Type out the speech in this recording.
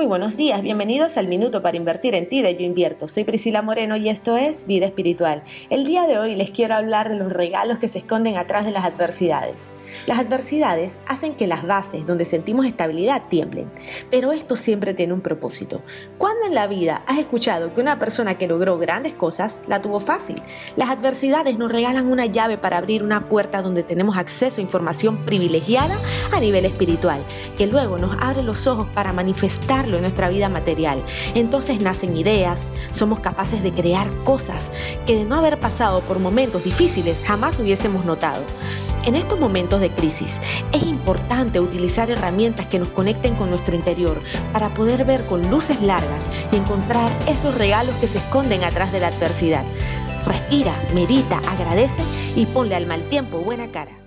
Muy buenos días, bienvenidos al Minuto para Invertir en Ti de Yo Invierto. Soy Priscila Moreno y esto es Vida Espiritual. El día de hoy les quiero hablar de los regalos que se esconden atrás de las adversidades. Las adversidades hacen que las bases donde sentimos estabilidad tiemblen, pero esto siempre tiene un propósito. ¿Cuándo en la vida has escuchado que una persona que logró grandes cosas la tuvo fácil? Las adversidades nos regalan una llave para abrir una puerta donde tenemos acceso a información privilegiada a nivel espiritual, que luego nos abre los ojos para manifestar en nuestra vida material. Entonces nacen ideas, somos capaces de crear cosas que de no haber pasado por momentos difíciles jamás hubiésemos notado. En estos momentos de crisis es importante utilizar herramientas que nos conecten con nuestro interior para poder ver con luces largas y encontrar esos regalos que se esconden atrás de la adversidad. Respira, medita, agradece y ponle al mal tiempo buena cara.